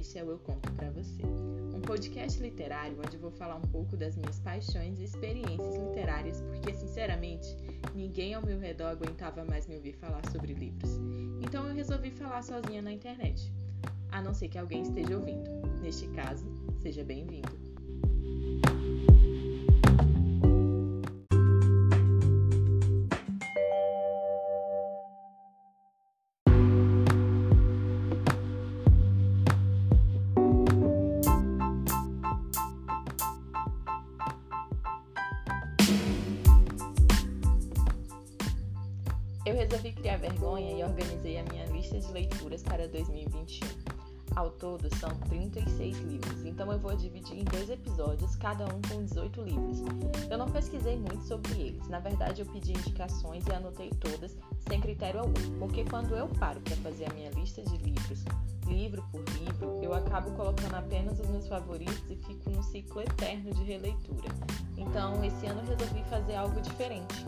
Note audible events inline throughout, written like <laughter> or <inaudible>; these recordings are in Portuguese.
este é o Eu Conto Pra Você, um podcast literário onde vou falar um pouco das minhas paixões e experiências literárias, porque, sinceramente, ninguém ao meu redor aguentava mais me ouvir falar sobre livros. Então eu resolvi falar sozinha na internet, a não ser que alguém esteja ouvindo. Neste caso, seja bem-vindo. E organizei a minha lista de leituras para 2021. Ao todo são 36 livros, então eu vou dividir em dois episódios, cada um com 18 livros. Eu não pesquisei muito sobre eles, na verdade eu pedi indicações e anotei todas, sem critério algum, porque quando eu paro para fazer a minha lista de livros, livro por livro, eu acabo colocando apenas os meus favoritos e fico no ciclo eterno de releitura. Então esse ano resolvi fazer algo diferente.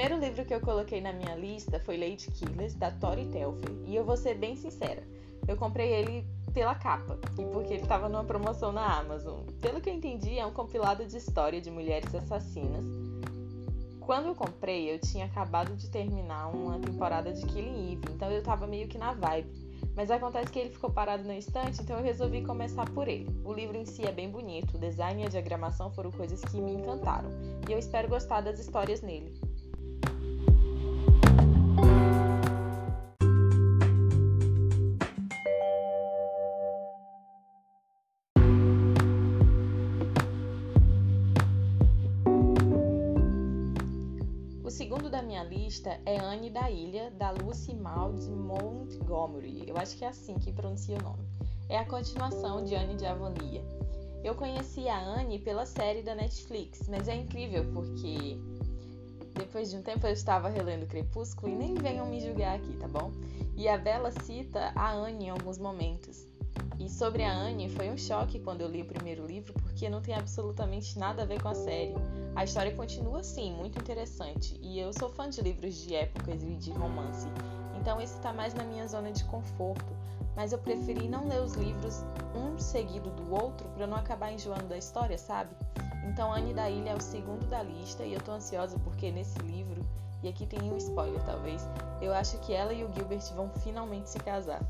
Primeiro livro que eu coloquei na minha lista foi Lady Killers, da Tori Telfer. E eu vou ser bem sincera, eu comprei ele pela capa e porque ele estava numa promoção na Amazon. Pelo que eu entendi, é um compilado de história de mulheres assassinas. Quando eu comprei, eu tinha acabado de terminar uma temporada de Killing Eve, então eu tava meio que na vibe. Mas acontece que ele ficou parado no instante, então eu resolvi começar por ele. O livro em si é bem bonito, o design e a diagramação foram coisas que me encantaram, e eu espero gostar das histórias nele. Minha lista é Anne da Ilha, da Lucy Maud Montgomery. Eu acho que é assim que pronuncia o nome. É a continuação de Anne de Avonia. Eu conheci a Anne pela série da Netflix, mas é incrível porque depois de um tempo eu estava relendo Crepúsculo e nem venham me julgar aqui, tá bom? E a Bella cita a Anne em alguns momentos. E sobre a Anne, foi um choque quando eu li o primeiro livro, porque não tem absolutamente nada a ver com a série. A história continua, sim, muito interessante, e eu sou fã de livros de épocas e de romance, então esse está mais na minha zona de conforto, mas eu preferi não ler os livros um seguido do outro para não acabar enjoando da história, sabe? Então Anne da Ilha é o segundo da lista e eu tô ansiosa porque nesse livro, e aqui tem um spoiler talvez, eu acho que ela e o Gilbert vão finalmente se casar.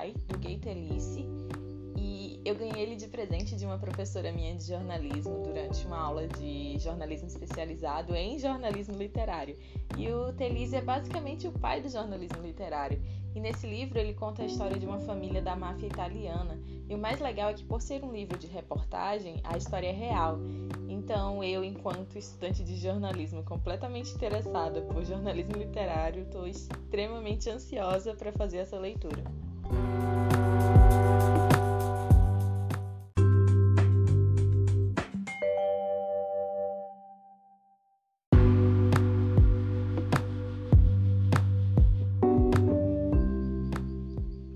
Pai, do Gay Telice. E eu ganhei ele de presente de uma professora minha de jornalismo durante uma aula de jornalismo especializado em jornalismo literário. E o Telise é basicamente o pai do jornalismo literário. E nesse livro ele conta a história de uma família da máfia italiana. E o mais legal é que, por ser um livro de reportagem, a história é real. Então, eu, enquanto estudante de jornalismo completamente interessada por jornalismo literário, estou extremamente ansiosa para fazer essa leitura.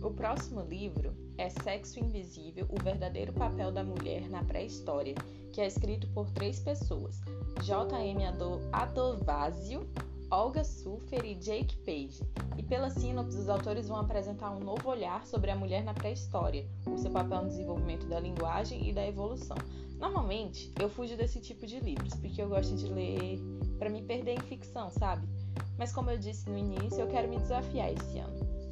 O próximo livro é Sexo Invisível: O Verdadeiro Papel da Mulher na Pré-História, que é escrito por três pessoas: J.M. Adovazio, Olga Sulfer e Jake Page. E pela sinopse, os autores vão apresentar um novo olhar sobre a mulher na pré-história, o seu papel no desenvolvimento da linguagem e da evolução. Normalmente, eu fujo desse tipo de livros, porque eu gosto de ler para me perder em ficção, sabe? Mas como eu disse no início, eu quero me desafiar esse ano.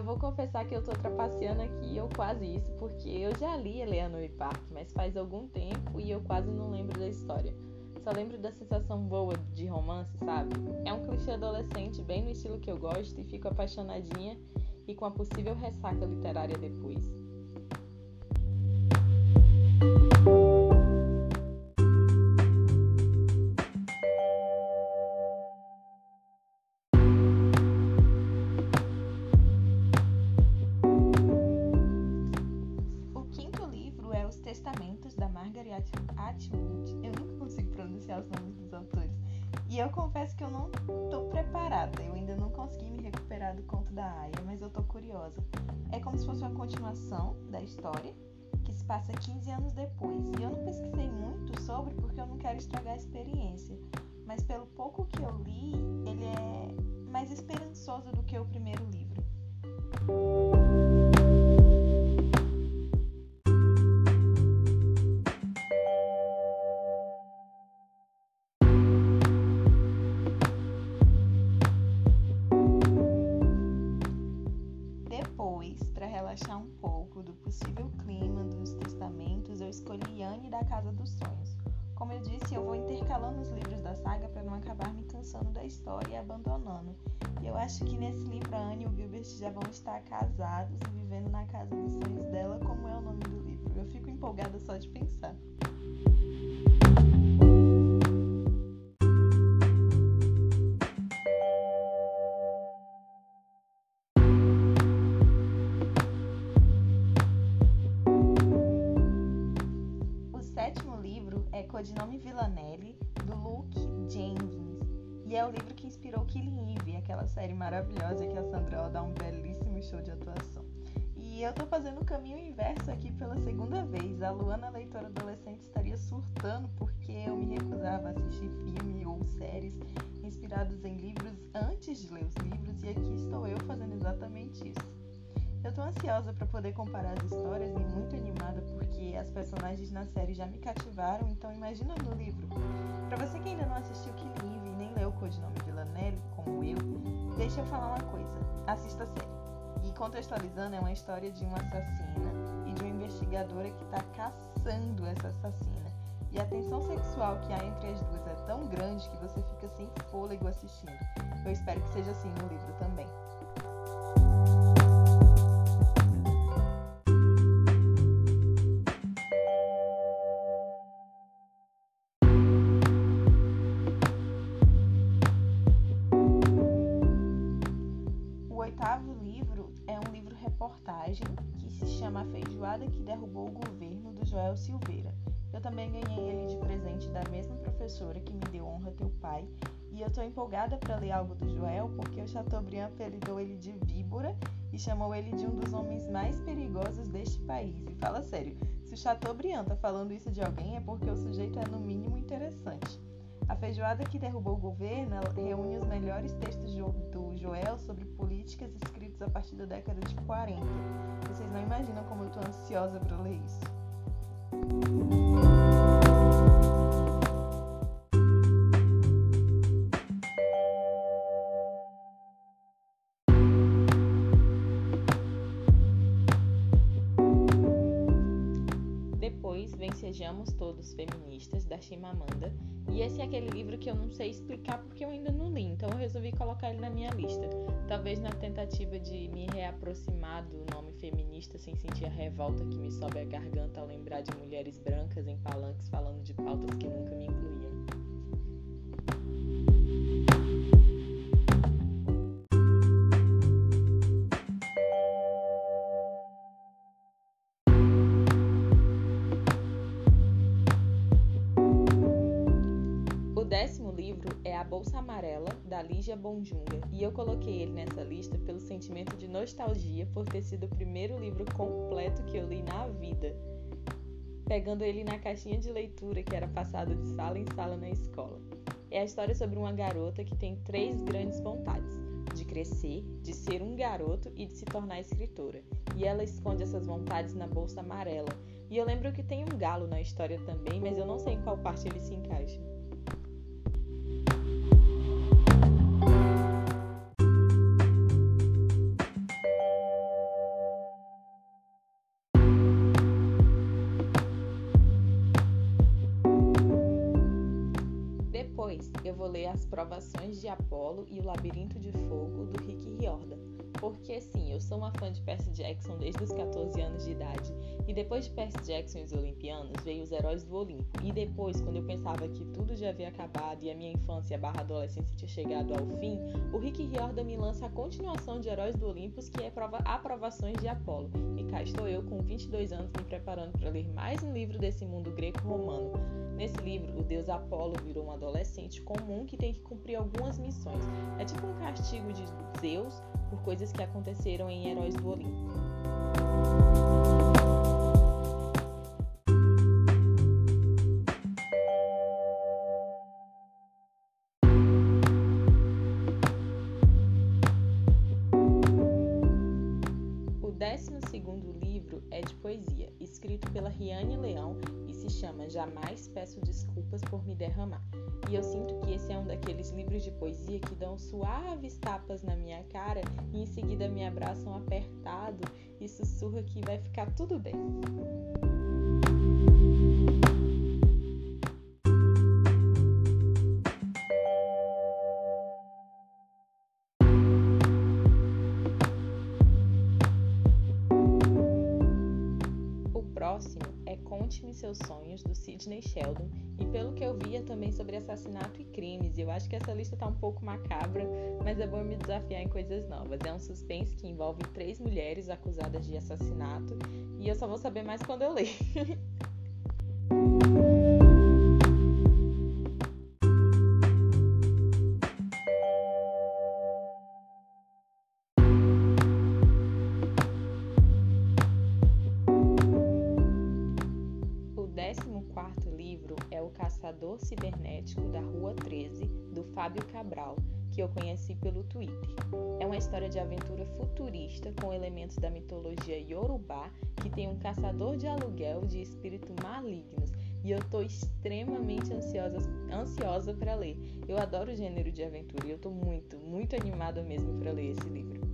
Eu vou confessar que eu tô trapaceando aqui, eu quase isso, porque eu já li Eleanor Park, mas faz algum tempo e eu quase não lembro da história. Só lembro da sensação boa de romance, sabe? É um clichê adolescente bem no estilo que eu gosto e fico apaixonadinha e com a possível ressaca literária depois. Pronunciar os nomes dos autores. E eu confesso que eu não tô preparada. Eu ainda não consegui me recuperar do conto da Aya, mas eu tô curiosa. É como se fosse uma continuação da história, que se passa 15 anos depois. E eu não pesquisei muito sobre porque eu não quero estragar a experiência. Mas pelo pouco que eu li, ele é mais esperançoso do que o primeiro livro. Relaxar um pouco do possível clima dos testamentos, eu escolhi Anne da Casa dos Sonhos. Como eu disse, eu vou intercalando os livros da saga para não acabar me cansando da história e abandonando. E eu acho que nesse livro a Anne e o Gilbert já vão estar casados e vivendo na casa dos sonhos dela, como é o nome do livro. Eu fico empolgada só de pensar. Codinome Villanelli, do Luke Jenkins. E é o livro que inspirou Killing Eve, aquela série maravilhosa que a Sandra dá um belíssimo show de atuação. E eu tô fazendo o caminho inverso aqui pela segunda vez. A Luana, leitora adolescente, estaria surtando porque eu me recusava a assistir filme ou séries inspirados em livros antes de ler os livros, e aqui estou eu fazendo exatamente isso. Eu tô ansiosa para poder comparar as histórias e muito animada porque as personagens na série já me cativaram, então imagina no livro. Para você que ainda não assistiu Killing Eve e nem leu o codinome de como eu, deixa eu falar uma coisa. Assista a série. E contextualizando, é uma história de uma assassina e de uma investigadora que está caçando essa assassina. E a tensão sexual que há entre as duas é tão grande que você fica sem fôlego assistindo. Eu espero que seja assim no livro também. Feijoada que Derrubou o Governo, do Joel Silveira. Eu também ganhei ele de presente da mesma professora que me deu honra teu pai. E eu tô empolgada para ler algo do Joel porque o Chateaubriand apelidou ele de víbora e chamou ele de um dos homens mais perigosos deste país. E fala sério, se o Chateaubriand tá falando isso de alguém é porque o sujeito é no mínimo interessante. A feijoada que derrubou o governo reúne os melhores textos do Joel sobre políticas escritos a partir da década de 40. Vocês não imaginam como eu estou ansiosa para ler isso. Sejamos Todos Feministas, da Chimamanda, e esse é aquele livro que eu não sei explicar porque eu ainda não li, então eu resolvi colocar ele na minha lista. Talvez na tentativa de me reaproximar do nome feminista sem sentir a revolta que me sobe a garganta ao lembrar de mulheres brancas em palanques falando de pautas que nunca me incluíam. A Bolsa Amarela, da Lígia Bonjunga, e eu coloquei ele nessa lista pelo sentimento de nostalgia por ter sido o primeiro livro completo que eu li na vida, pegando ele na caixinha de leitura que era passado de sala em sala na escola. É a história sobre uma garota que tem três grandes vontades: de crescer, de ser um garoto e de se tornar escritora. E ela esconde essas vontades na bolsa amarela. E eu lembro que tem um galo na história também, mas eu não sei em qual parte ele se encaixa. Vou ler As Provações de Apolo e O Labirinto de Fogo, do Rick Riordan. Porque sim, eu sou uma fã de Percy Jackson desde os 14 anos de idade. E depois de Percy Jackson e os Olimpianos, veio os Heróis do Olimpo. E depois, quando eu pensava que tudo já havia acabado e a minha infância barra adolescência tinha chegado ao fim, o Rick Riordan me lança a continuação de Heróis do Olimpo, que é prova Aprovações de Apolo. E cá estou eu, com 22 anos, me preparando para ler mais um livro desse mundo greco-romano. Nesse livro, o deus Apolo virou um adolescente comum que tem que cumprir algumas missões. É tipo um castigo de Zeus por coisas que aconteceram em Heróis do Olimpo. Escrito pela Riane Leão se chama Jamais Peço Desculpas por Me Derramar. E eu sinto que esse é um daqueles livros de poesia que dão suaves tapas na minha cara e em seguida me abraçam apertado e sussurra que vai ficar tudo bem. Seus Sonhos, do Sidney Sheldon, e pelo que eu vi é também sobre assassinato e crimes, eu acho que essa lista tá um pouco macabra, mas é bom me desafiar em coisas novas. É um suspense que envolve três mulheres acusadas de assassinato, e eu só vou saber mais quando eu ler. <laughs> caçador de aluguel de espíritos malignos. E eu tô extremamente ansiosa, ansiosa para ler. Eu adoro o gênero de aventura e eu tô muito, muito animada mesmo para ler esse livro.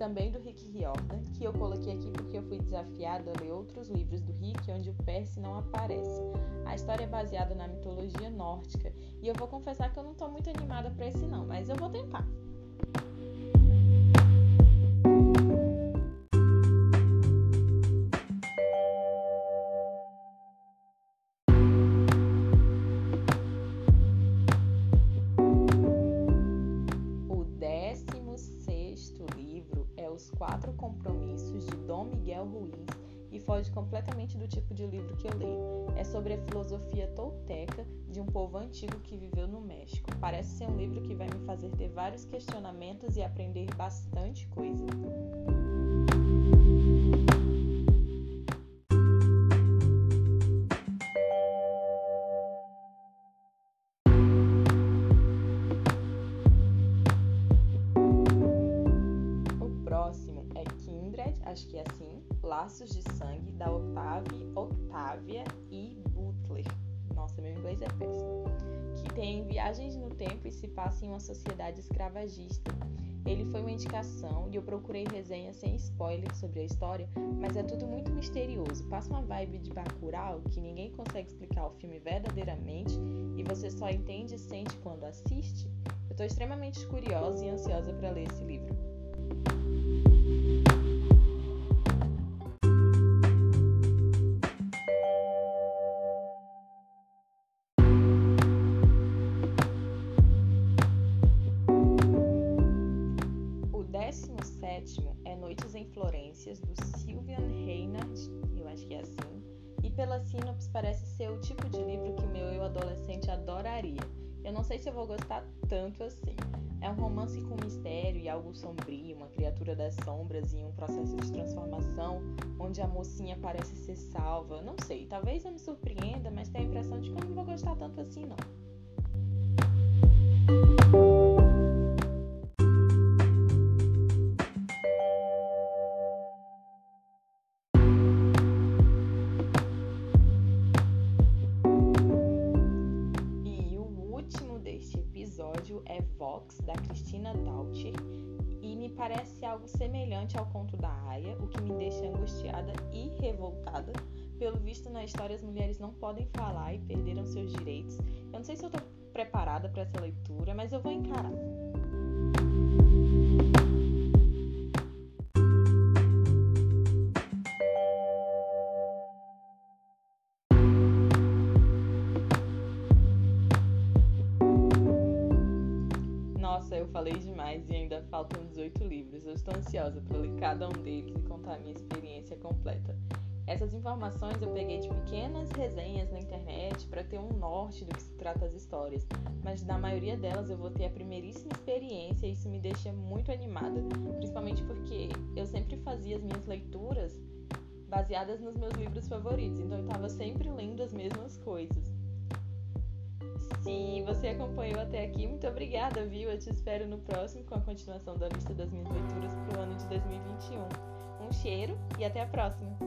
Também do Rick Riordan, que eu coloquei aqui porque eu fui desafiada a ler outros livros do Rick onde o Percy não aparece. A história é baseada na mitologia nórdica e eu vou confessar que eu não estou muito animada para esse não, mas eu vou tentar. Foge completamente do tipo de livro que eu leio. É sobre a filosofia tolteca de um povo antigo que viveu no México. Parece ser um livro que vai me fazer ter vários questionamentos e aprender bastante coisa. acho que é assim, Laços de Da Octavia, e Butler. Nossa, meu inglês é péssimo. Que tem viagens no tempo e se passa em uma sociedade escravagista. Ele foi uma indicação e eu procurei resenhas sem spoiler sobre a história, mas é tudo muito misterioso. Passa uma vibe de Bacurau que ninguém consegue explicar o filme verdadeiramente e você só entende e sente quando assiste. Eu estou extremamente curiosa e ansiosa para ler esse livro. Do Sylvian Reinhardt, eu acho que é assim, e pela sinopse parece ser o tipo de livro que meu eu adolescente adoraria. Eu não sei se eu vou gostar tanto assim. É um romance com mistério e algo sombrio, uma criatura das sombras em um processo de transformação, onde a mocinha parece ser salva. Não sei, talvez eu me surpreenda, mas tenho a impressão de que eu não vou gostar tanto assim não. Não podem falar e perderam seus direitos. Eu não sei se eu estou preparada para essa leitura, mas eu vou encarar. Nossa, eu falei demais e ainda faltam 18 livros. Eu estou ansiosa para ler cada um deles e contar minha experiência completa. Essas informações eu peguei de pequenas resenhas na internet para ter um norte do que se trata as histórias, mas na maioria delas eu vou ter a primeiríssima experiência e isso me deixa muito animada, principalmente porque eu sempre fazia as minhas leituras baseadas nos meus livros favoritos, então eu estava sempre lendo as mesmas coisas. Se você acompanhou até aqui, muito obrigada, viu? Eu te espero no próximo com a continuação da lista das minhas leituras para o ano de 2021. Um cheiro e até a próxima!